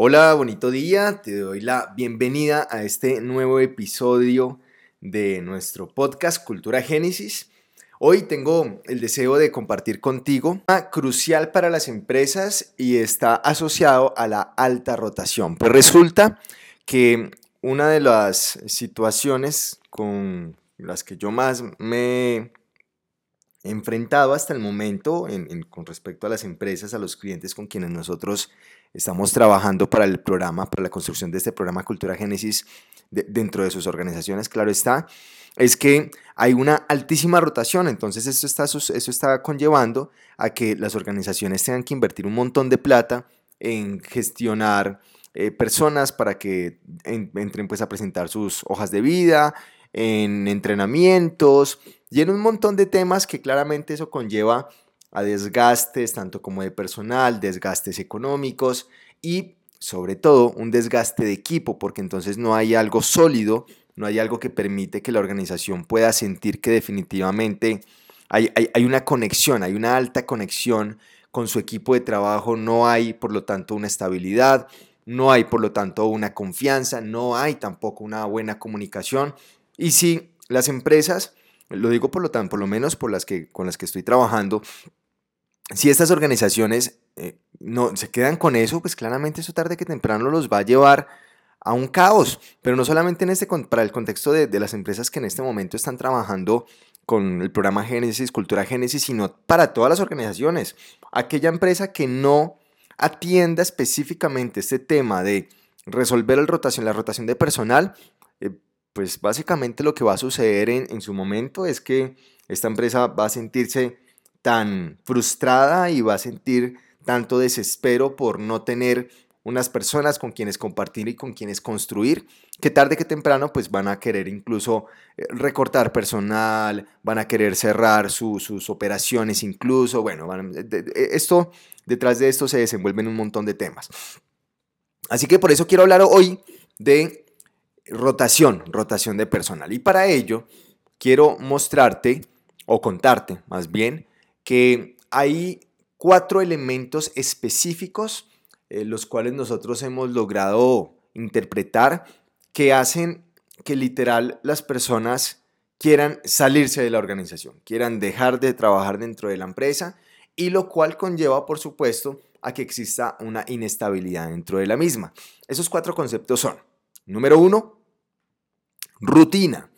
Hola, bonito día. Te doy la bienvenida a este nuevo episodio de nuestro podcast Cultura Génesis. Hoy tengo el deseo de compartir contigo una crucial para las empresas y está asociado a la alta rotación. Pues resulta que una de las situaciones con las que yo más me he enfrentado hasta el momento con respecto a las empresas, a los clientes con quienes nosotros Estamos trabajando para el programa, para la construcción de este programa Cultura Génesis dentro de sus organizaciones, claro está, es que hay una altísima rotación, entonces eso está, eso está conllevando a que las organizaciones tengan que invertir un montón de plata en gestionar eh, personas para que entren pues a presentar sus hojas de vida, en entrenamientos y en un montón de temas que claramente eso conlleva a desgastes tanto como de personal, desgastes económicos y sobre todo un desgaste de equipo, porque entonces no hay algo sólido, no hay algo que permite que la organización pueda sentir que definitivamente hay, hay, una conexión, hay una alta conexión con su equipo de trabajo, no hay por lo tanto una estabilidad, no hay por lo tanto una confianza, no hay tampoco una buena comunicación. Y si las empresas, lo digo por lo tanto, por lo menos por las que, con las que estoy trabajando, si estas organizaciones eh, no se quedan con eso, pues claramente eso tarde que temprano los va a llevar a un caos, pero no solamente en este, para el contexto de, de las empresas que en este momento están trabajando con el programa Génesis, Cultura Génesis, sino para todas las organizaciones. Aquella empresa que no atienda específicamente este tema de resolver el rotación, la rotación de personal, eh, pues básicamente lo que va a suceder en, en su momento es que esta empresa va a sentirse tan frustrada y va a sentir tanto desespero por no tener unas personas con quienes compartir y con quienes construir, que tarde que temprano pues van a querer incluso eh, recortar personal, van a querer cerrar sus operaciones incluso, bueno, esto, detrás de esto se desenvuelven un montón de temas. Así que por eso quiero hablar hoy de rotación, rotación de personal. Y para ello quiero mostrarte o contarte más bien que hay cuatro elementos específicos, eh, los cuales nosotros hemos logrado interpretar, que hacen que literal las personas quieran salirse de la organización, quieran dejar de trabajar dentro de la empresa y lo cual conlleva, por supuesto, a que exista una inestabilidad dentro de la misma. Esos cuatro conceptos son, número uno, rutina.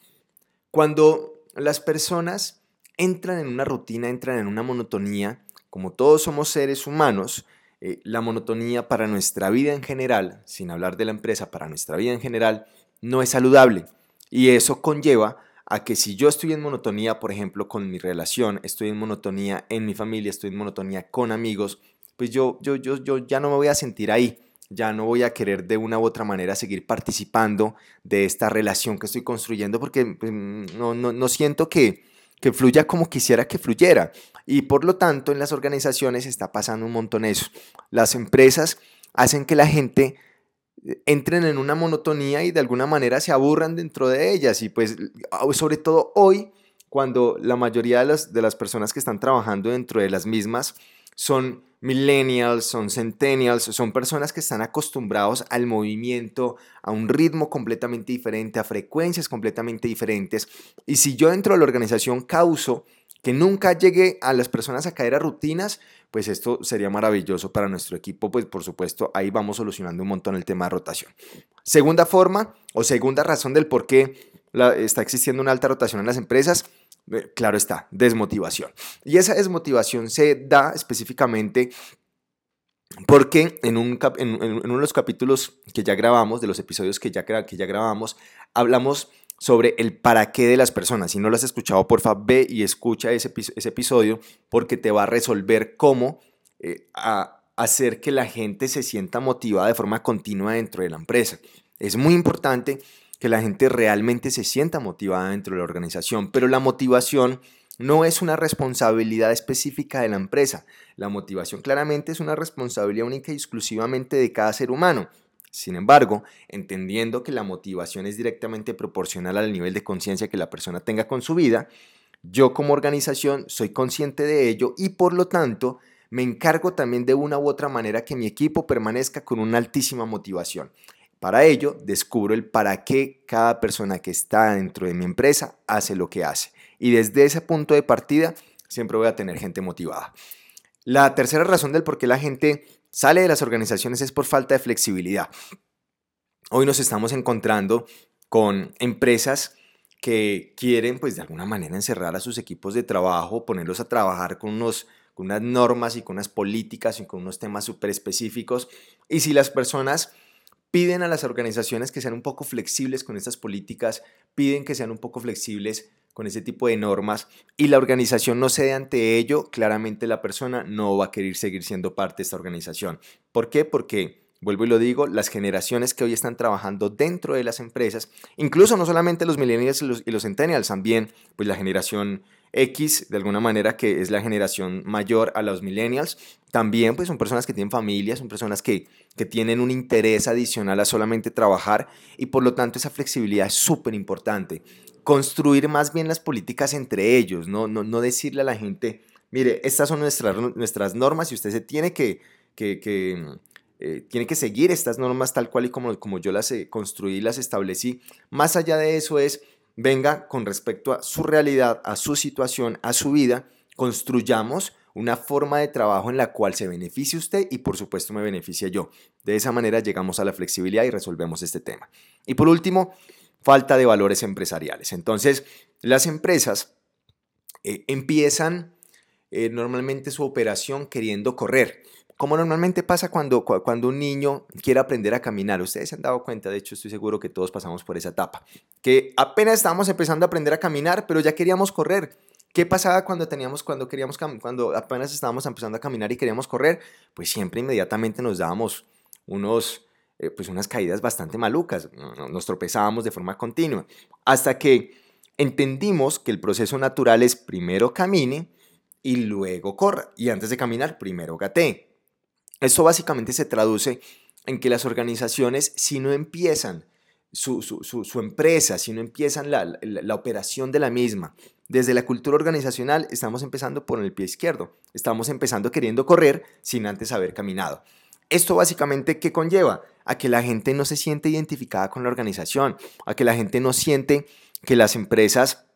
Cuando las personas entran en una rutina, entran en una monotonía. Como todos somos seres humanos, eh, la monotonía para nuestra vida en general, sin hablar de la empresa, para nuestra vida en general, no es saludable. Y eso conlleva a que si yo estoy en monotonía, por ejemplo, con mi relación, estoy en monotonía en mi familia, estoy en monotonía con amigos, pues yo, yo, yo, yo ya no me voy a sentir ahí, ya no voy a querer de una u otra manera seguir participando de esta relación que estoy construyendo porque pues, no, no, no siento que, que fluya como quisiera que fluyera. Y por lo tanto, en las organizaciones está pasando un montón eso. Las empresas hacen que la gente eh, entren en una monotonía y de alguna manera se aburran dentro de ellas. Y pues, sobre todo hoy, cuando la mayoría de las, de las personas que están trabajando dentro de las mismas son millennials, son centennials, son personas que están acostumbrados al movimiento, a un ritmo completamente diferente, a frecuencias completamente diferentes. Y si yo dentro de la organización causo que nunca llegue a las personas a caer a rutinas, pues esto sería maravilloso para nuestro equipo, pues por supuesto ahí vamos solucionando un montón el tema de rotación. Segunda forma o segunda razón del por qué está existiendo una alta rotación en las empresas claro está, desmotivación. Y esa desmotivación se da específicamente porque en, un, uno de los capítulos que ya grabamos, de los episodios que ya, que ya grabamos, hablamos sobre el para qué de las personas. Si no lo has escuchado, porfa, ve y escucha ese, episodio porque te va a resolver cómo eh, hacer que la gente se sienta motivada de forma continua dentro de la empresa. Es muy importante que la gente realmente se sienta motivada dentro de la organización, pero la motivación no es una responsabilidad específica de la empresa. La motivación claramente es una responsabilidad única y exclusivamente de cada ser humano. Sin embargo, entendiendo que la motivación es directamente proporcional al nivel de conciencia que la persona tenga con su vida, yo como organización soy consciente de ello y por lo tanto me encargo también de una u otra manera que mi equipo permanezca con una altísima motivación. Para ello, descubro el para qué cada persona que está dentro de mi empresa hace lo que hace. Y desde ese punto de partida, siempre voy a tener gente motivada. La tercera razón del por qué la gente sale de las organizaciones es por falta de flexibilidad. Hoy nos estamos encontrando con empresas que quieren, pues de alguna manera, encerrar a sus equipos de trabajo, ponerlos a trabajar con, unos, con unas normas y con unas políticas y con unos temas súper específicos. Y si las personas piden a las organizaciones que sean un poco flexibles con estas políticas, piden que sean un poco flexibles con ese tipo de normas y la organización no cede ante ello, claramente la persona no va a querer seguir siendo parte de esta organización. ¿Por qué? Porque, vuelvo y lo digo, las generaciones que hoy están trabajando dentro de las empresas, incluso no solamente los millennials y los, centennials, también pues la generación X, de alguna manera, que es la generación mayor a los millennials, también pues son personas que tienen familias, son personas que, que tienen un interés adicional a solamente trabajar y por lo tanto esa flexibilidad es súper importante construir más bien las políticas entre ellos, no, no, no decirle a la gente, mire, estas son nuestras, nuestras normas y usted se tiene que, que, eh, tiene que seguir estas normas tal cual y como, como yo las eh, construí las establecí. Más allá de eso es, venga con respecto a su realidad, a su situación, a su vida, construyamos una forma de trabajo en la cual se beneficie usted y por supuesto me beneficie yo. De esa manera llegamos a la flexibilidad y resolvemos este tema. Y por último, falta de valores empresariales. Entonces, las empresas eh, empiezan eh, normalmente su operación queriendo correr. Como normalmente pasa cuando, cuando un niño quiere aprender a caminar. Ustedes se han dado cuenta, de hecho estoy seguro que todos pasamos por esa etapa. Que apenas estábamos empezando a aprender a caminar, pero ya queríamos correr. ¿Qué pasaba cuando teníamos, cuando queríamos, cuando apenas estábamos empezando a caminar y queríamos correr? Pues siempre inmediatamente nos dábamos unos, eh, pues unas caídas bastante malucas, nos tropezábamos de forma continua, hasta que entendimos que el proceso natural es primero camine y luego corra, y antes de caminar, primero gatee. Esto básicamente se traduce en que las organizaciones, si no empiezan su, empresa, si no empiezan la, la, operación de la misma. Desde la cultura organizacional estamos empezando por el pie izquierdo, estamos empezando queriendo correr sin antes haber caminado. Esto básicamente, ¿qué conlleva? A que la gente no se siente identificada con la organización, a que la gente no siente que las empresas,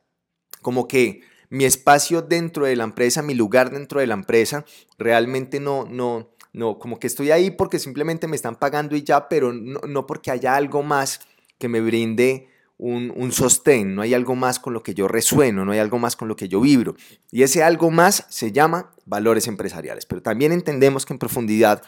como que mi espacio dentro de la empresa, mi lugar dentro de la empresa, realmente no, no, no, como que estoy ahí porque simplemente me están pagando y ya, pero no, porque haya algo más que me brinde un, un, sostén, no hay algo más con lo que yo resueno, no hay algo más con lo que yo vibro. Y ese algo más se llama valores empresariales, pero también entendemos que en profundidad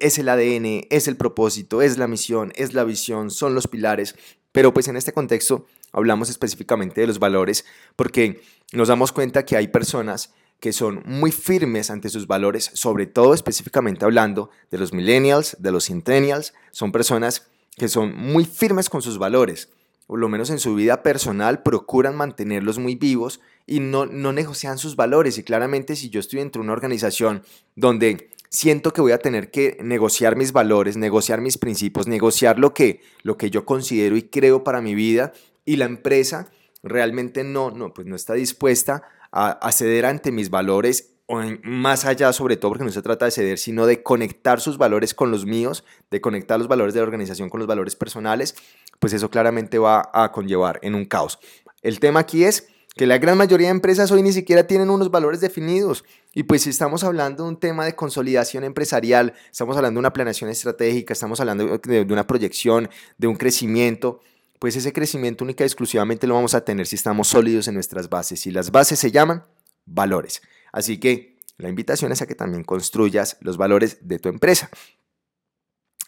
es el ADN, es el propósito, es la misión, es la visión, son los pilares, pero pues en este contexto hablamos específicamente de los valores porque nos damos cuenta que hay personas que son muy firmes ante sus valores, sobre todo específicamente hablando de los millennials, de los centennials, son personas que son muy firmes con sus valores, o lo menos en su vida personal procuran mantenerlos muy vivos y no, no negocian sus valores. Y claramente si yo estoy dentro de una organización donde siento que voy a tener que negociar mis valores, negociar mis principios, negociar lo que, lo que yo considero y creo para mi vida y la empresa realmente no, no, pues no está dispuesta a, ceder ante mis valores o más allá sobre todo porque no se trata de ceder, sino de conectar sus valores con los míos, de conectar los valores de la organización con los valores personales, pues eso claramente va a conllevar en un caos. El tema aquí es que la gran mayoría de empresas hoy ni siquiera tienen unos valores definidos. Y pues si estamos hablando de un tema de consolidación empresarial, estamos hablando de una planeación estratégica, estamos hablando de, una proyección, de un crecimiento, pues ese crecimiento única y exclusivamente lo vamos a tener si estamos sólidos en nuestras bases. Y las bases se llaman valores. Así que la invitación es a que también construyas los valores de tu empresa.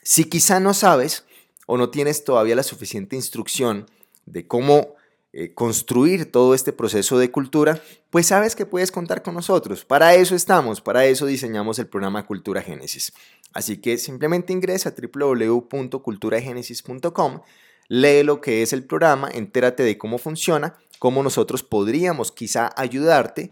Si quizá no sabes o no tienes todavía la suficiente instrucción de cómo eh, construir todo este proceso de cultura, pues sabes que puedes contar con nosotros. Para eso estamos, para eso diseñamos el programa Cultura Génesis. Así que simplemente ingresa a www.culturagenesis.com, lee lo que es el programa, entérate de cómo funciona, cómo nosotros podríamos quizá ayudarte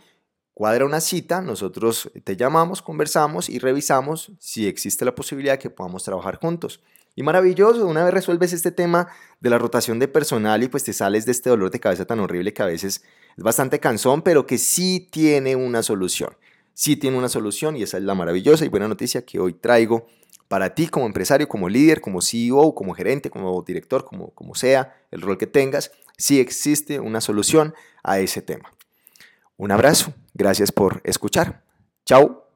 cuadra una cita, nosotros te llamamos, conversamos y revisamos si existe la posibilidad de que podamos trabajar juntos. Y maravilloso, una vez resuelves este tema de la rotación de personal y pues te sales de este dolor de cabeza tan horrible que a veces es bastante cansón, pero que sí tiene una solución. sí tiene una solución y esa es la maravillosa y buena noticia que hoy traigo para ti como empresario, como líder, como CEO, como gerente, como director, como, como sea el rol que tengas, sí existe una solución a ese tema. Un abrazo, gracias por escuchar. Chao.